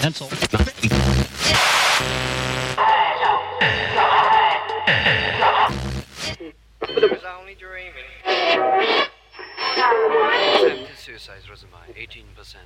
Pencil. suicide resume, 18%.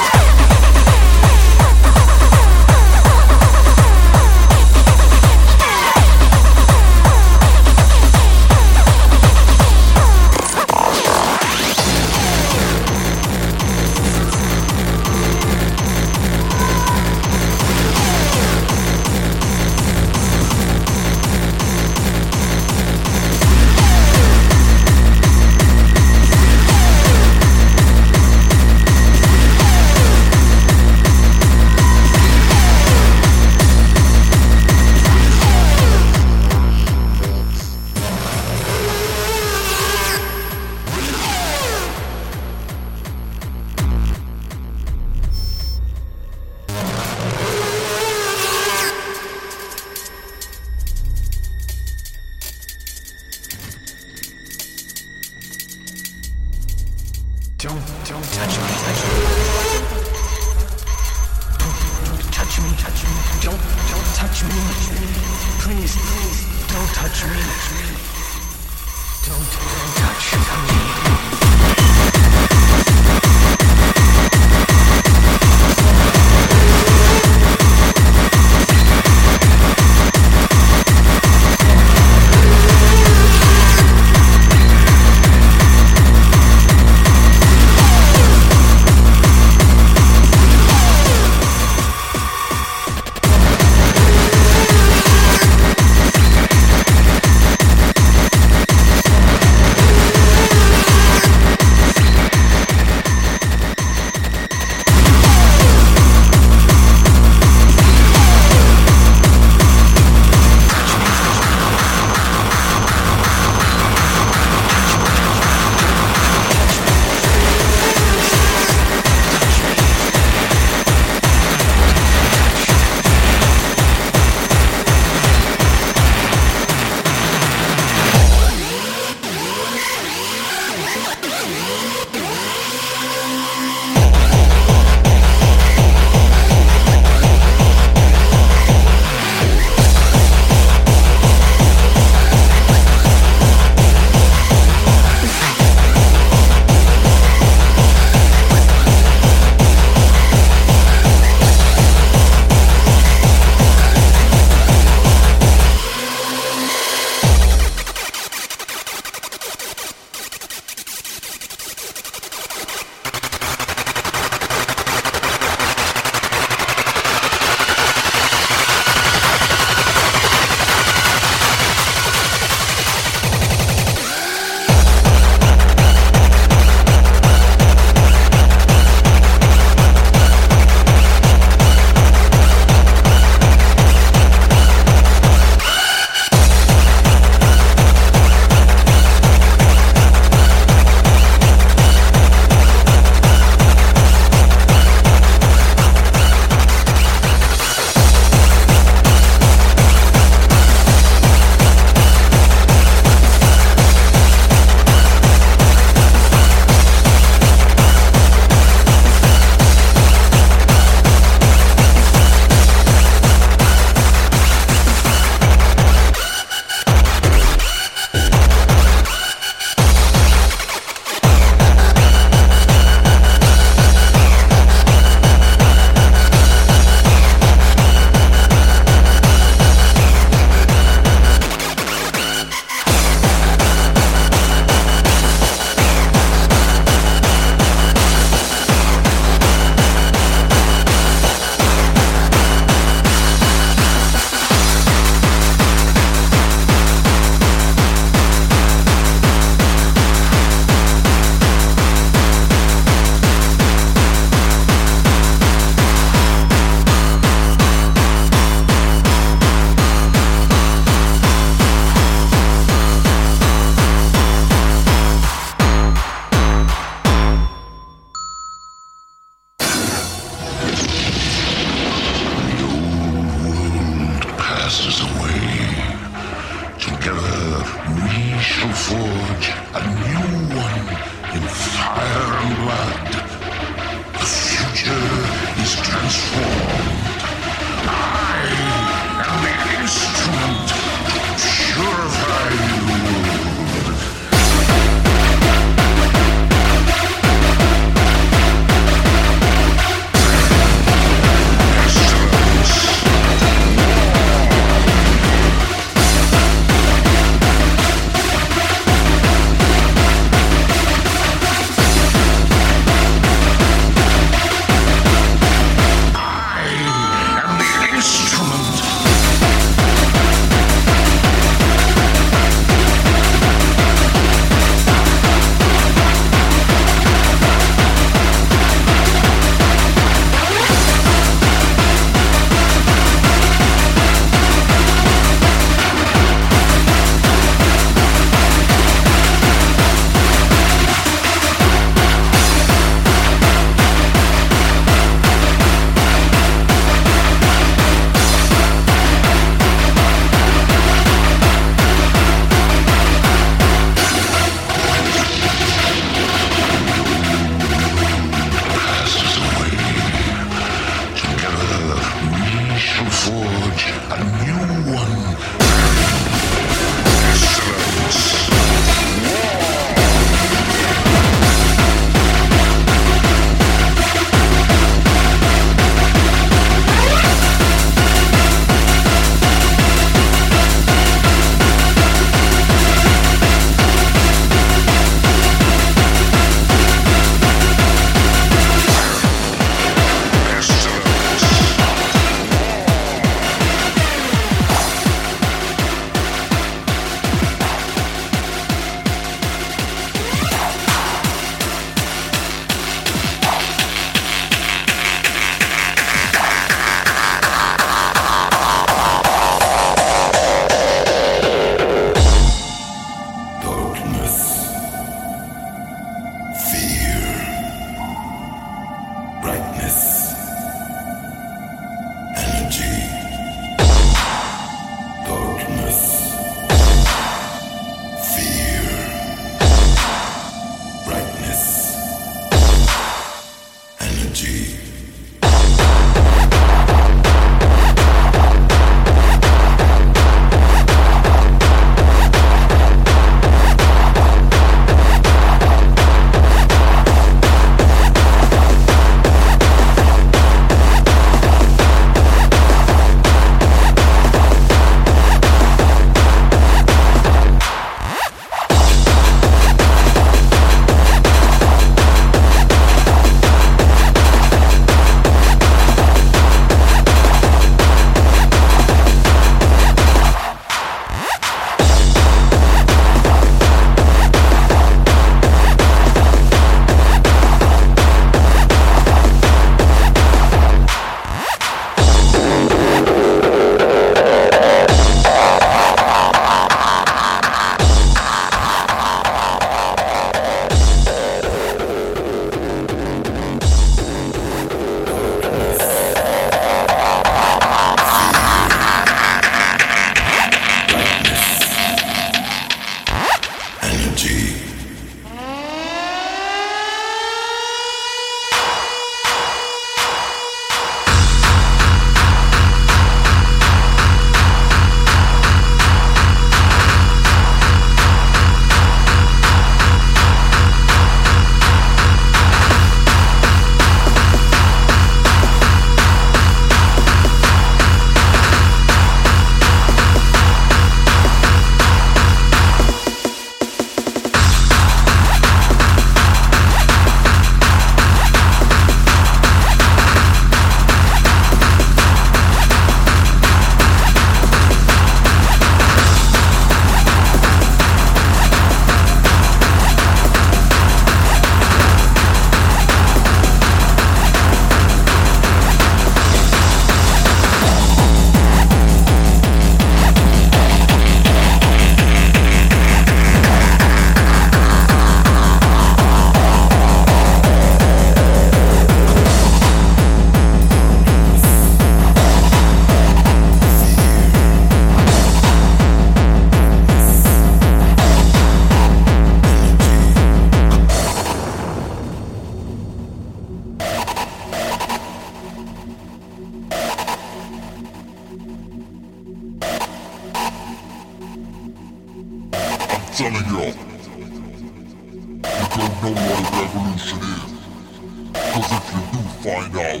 Cause if you do find out,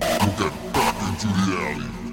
you'll get back into the alley.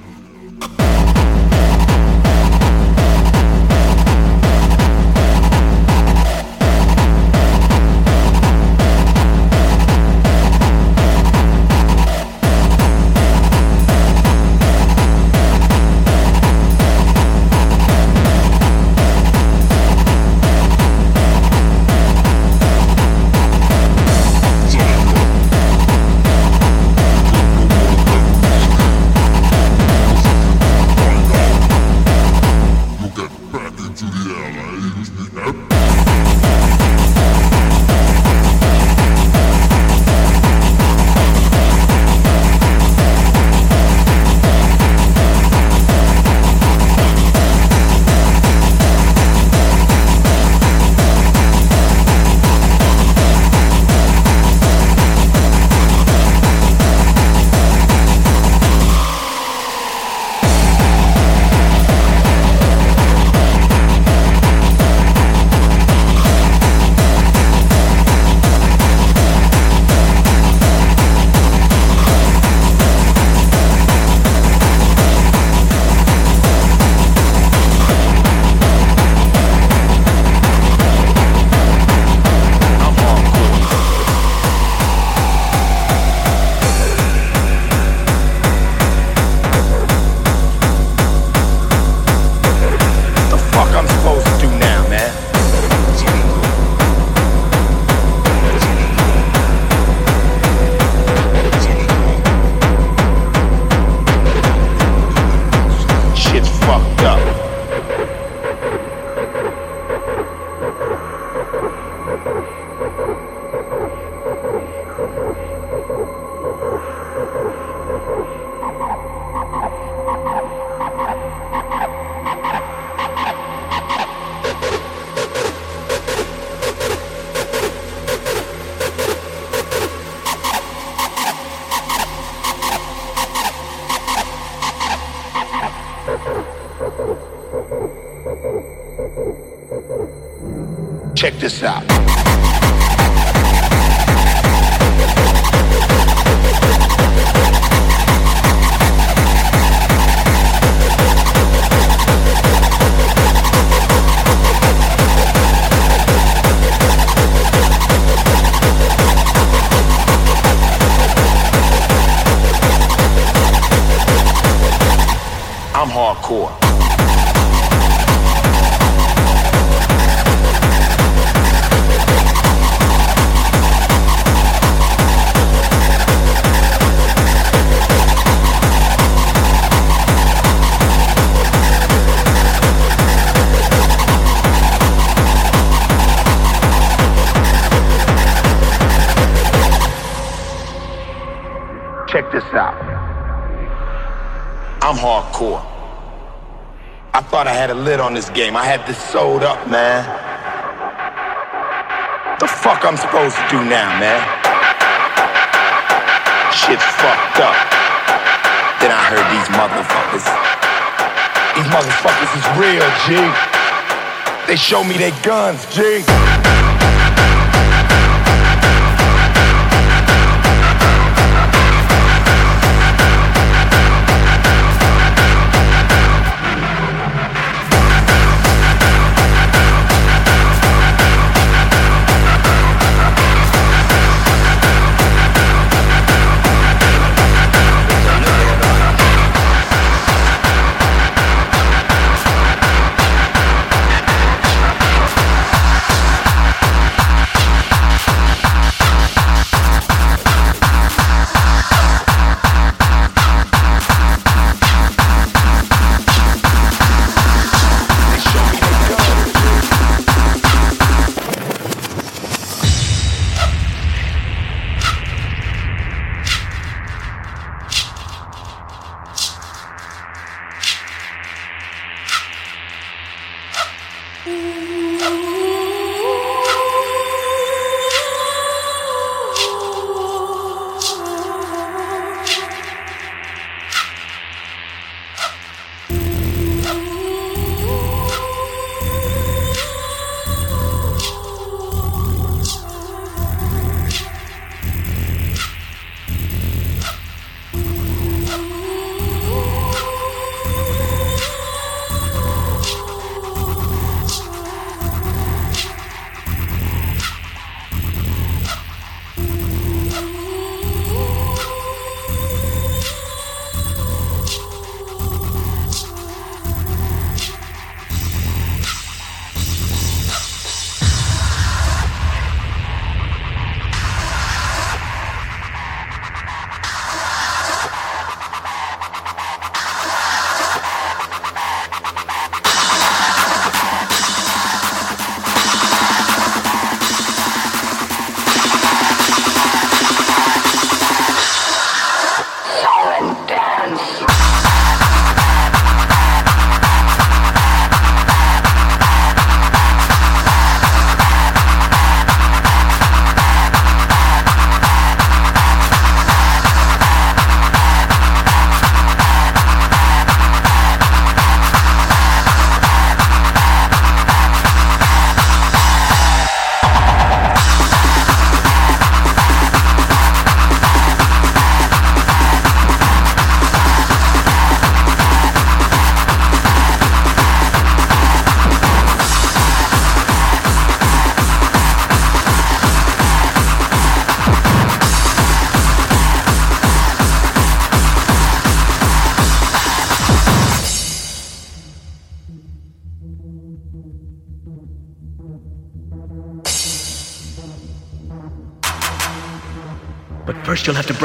On this game. I had this sold up, man. The fuck I'm supposed to do now, man? Shit's fucked up. Then I heard these motherfuckers. These motherfuckers is real, G. They show me they guns, G.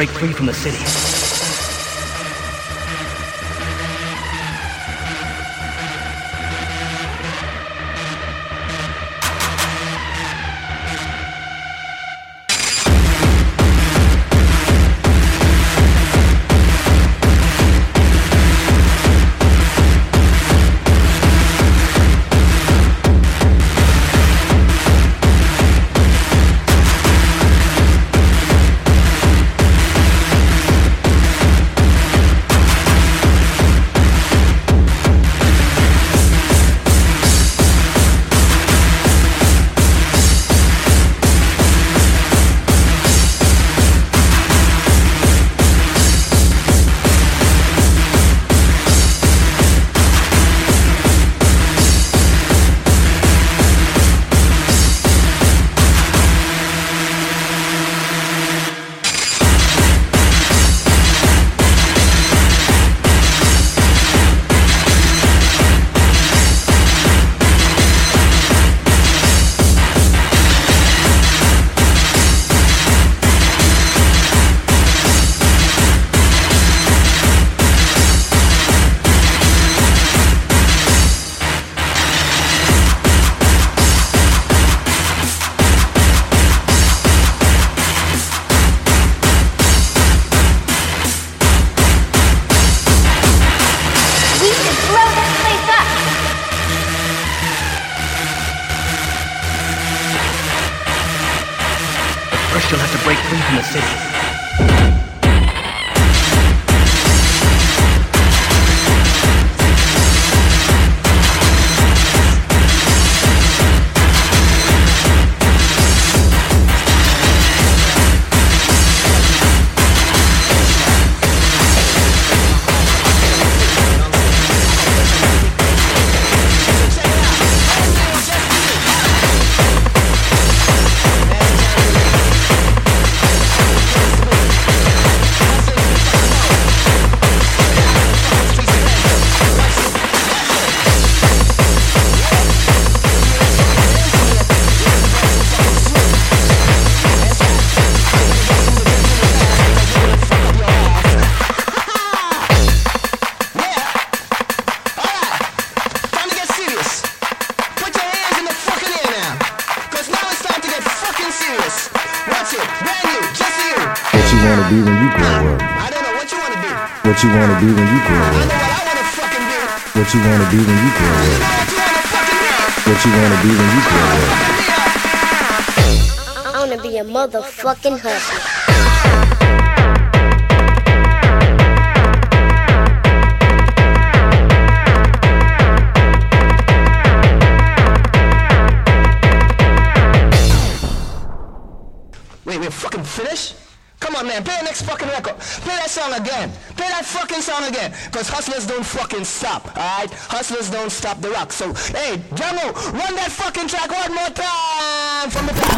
break free from the city. what you want to be when you grow up. I want to be a motherfucking hustler. Wait, we're fucking finished? man. Play the next fucking record. Play that song again. Play that fucking song again. Because hustlers don't fucking stop, alright? Hustlers don't stop the rock. So, hey, Django, run that fucking track one more time from the top.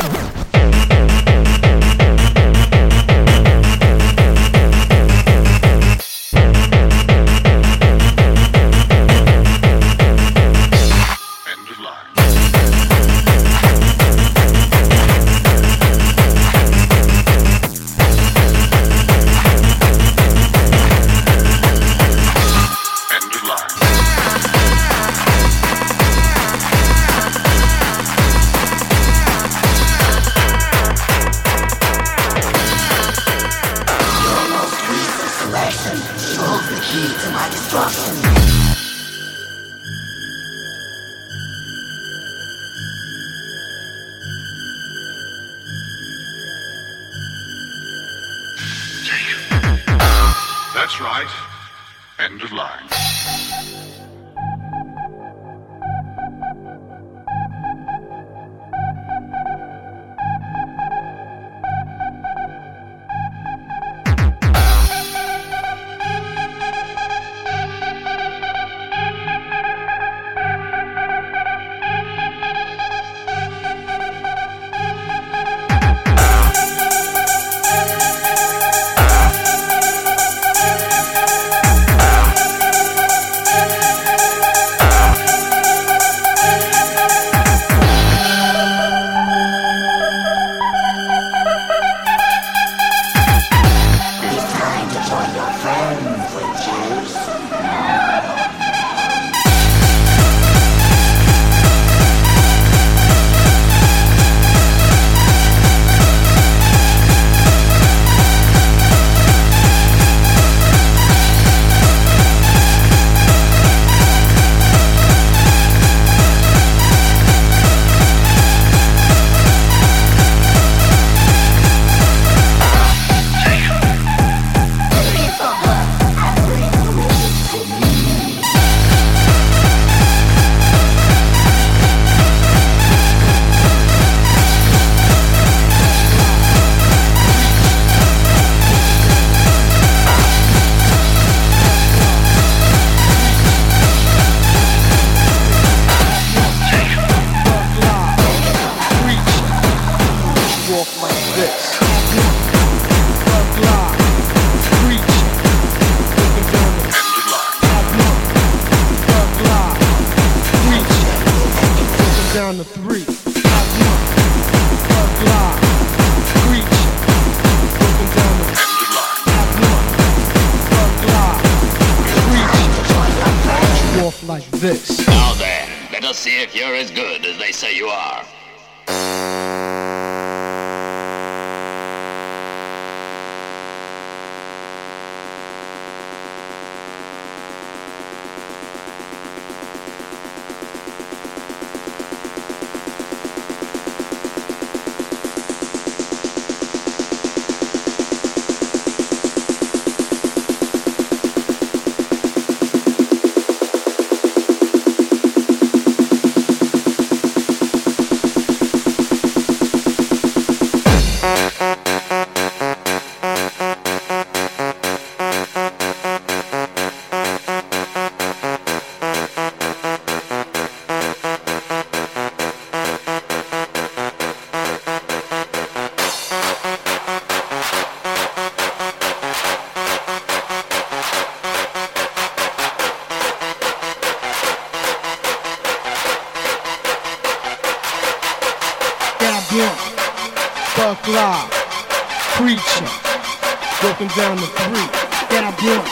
comes on the three. Then I blunt,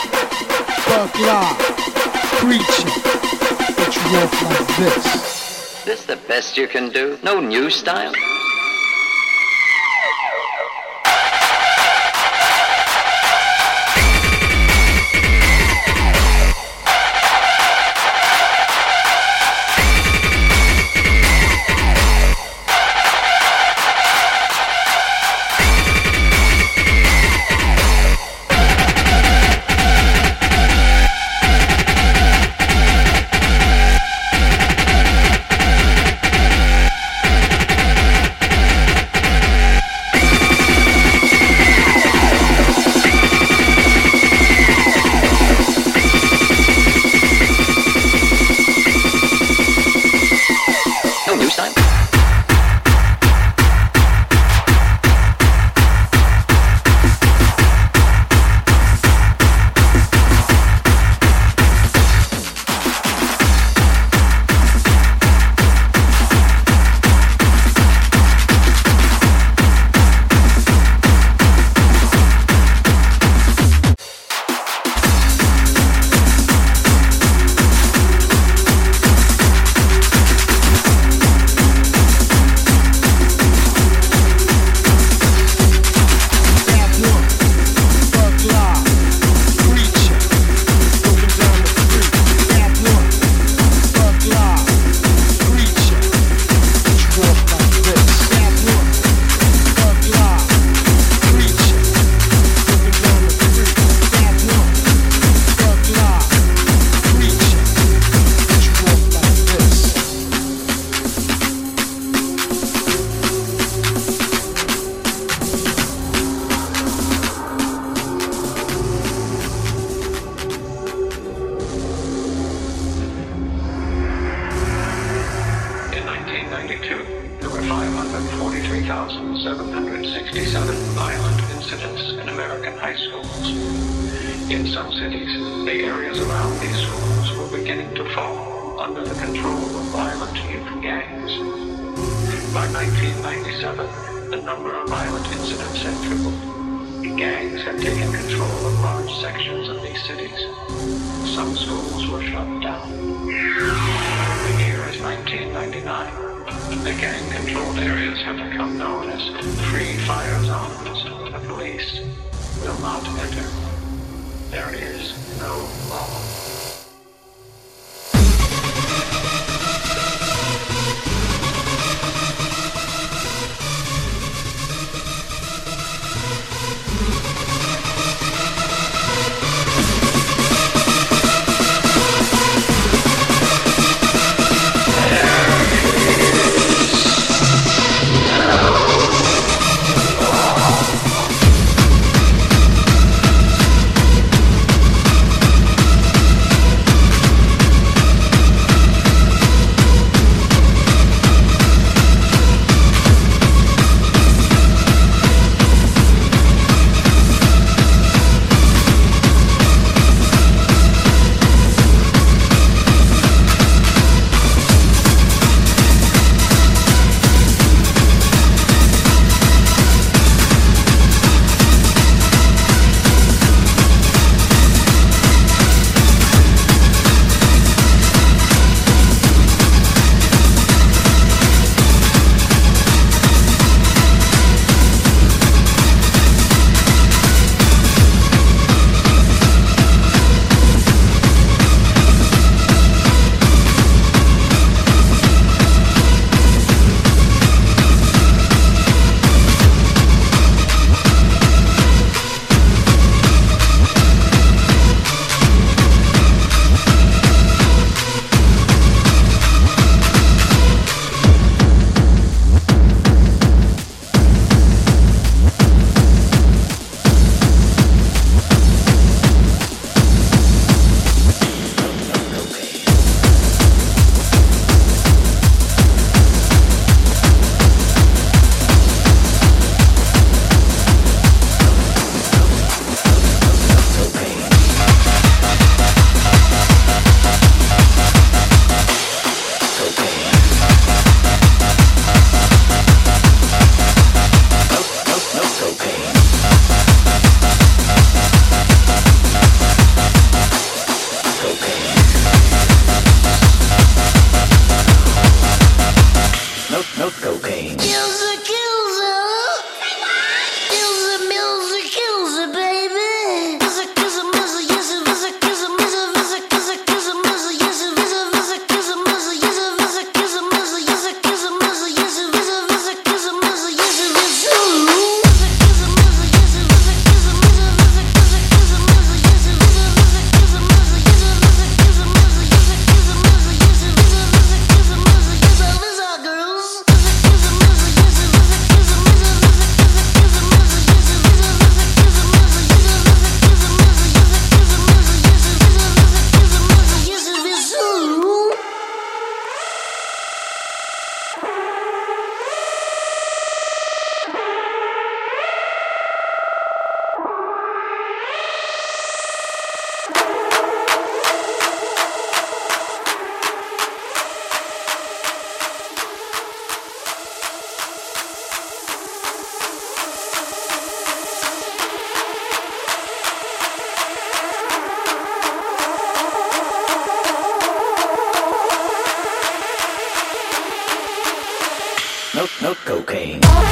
buck live, preaching. It's rough like this. This the best you can do? No new style? cocaine.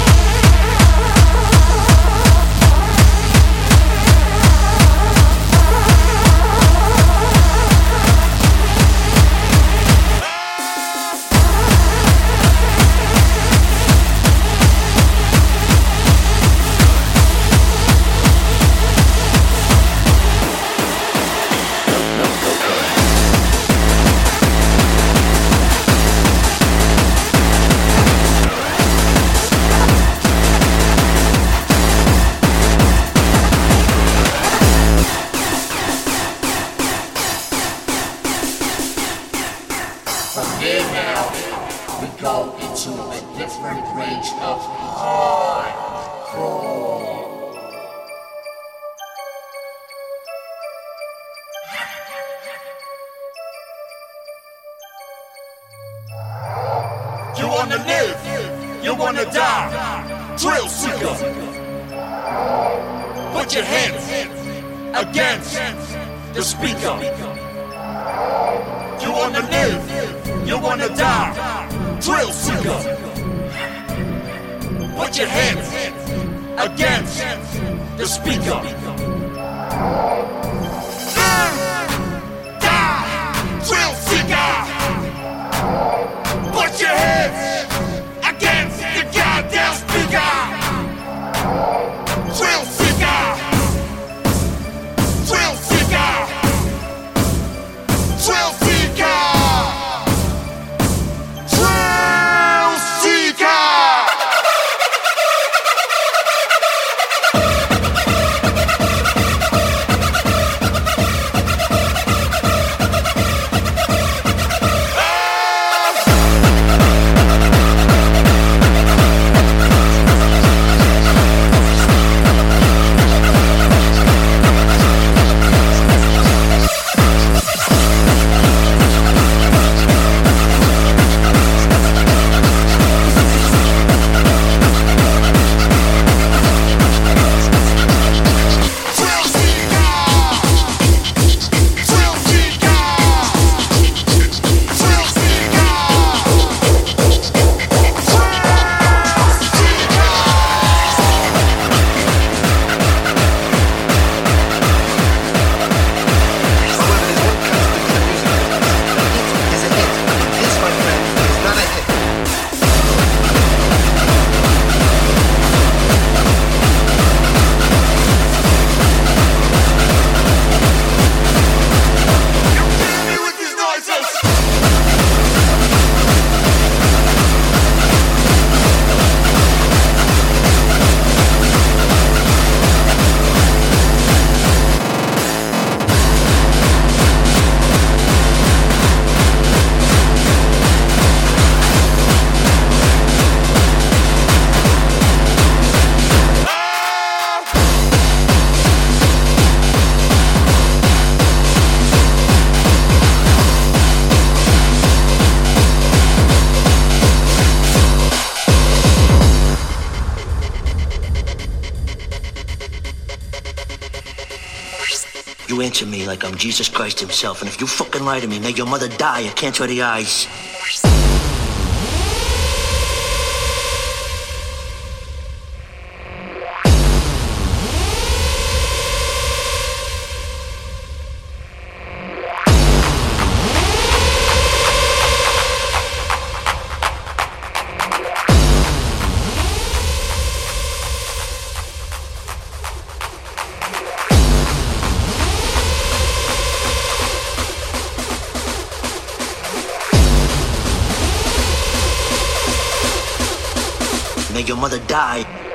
like I'm Jesus Christ himself. And if you fucking lie to me, make your mother die I can't of the eyes. mother died.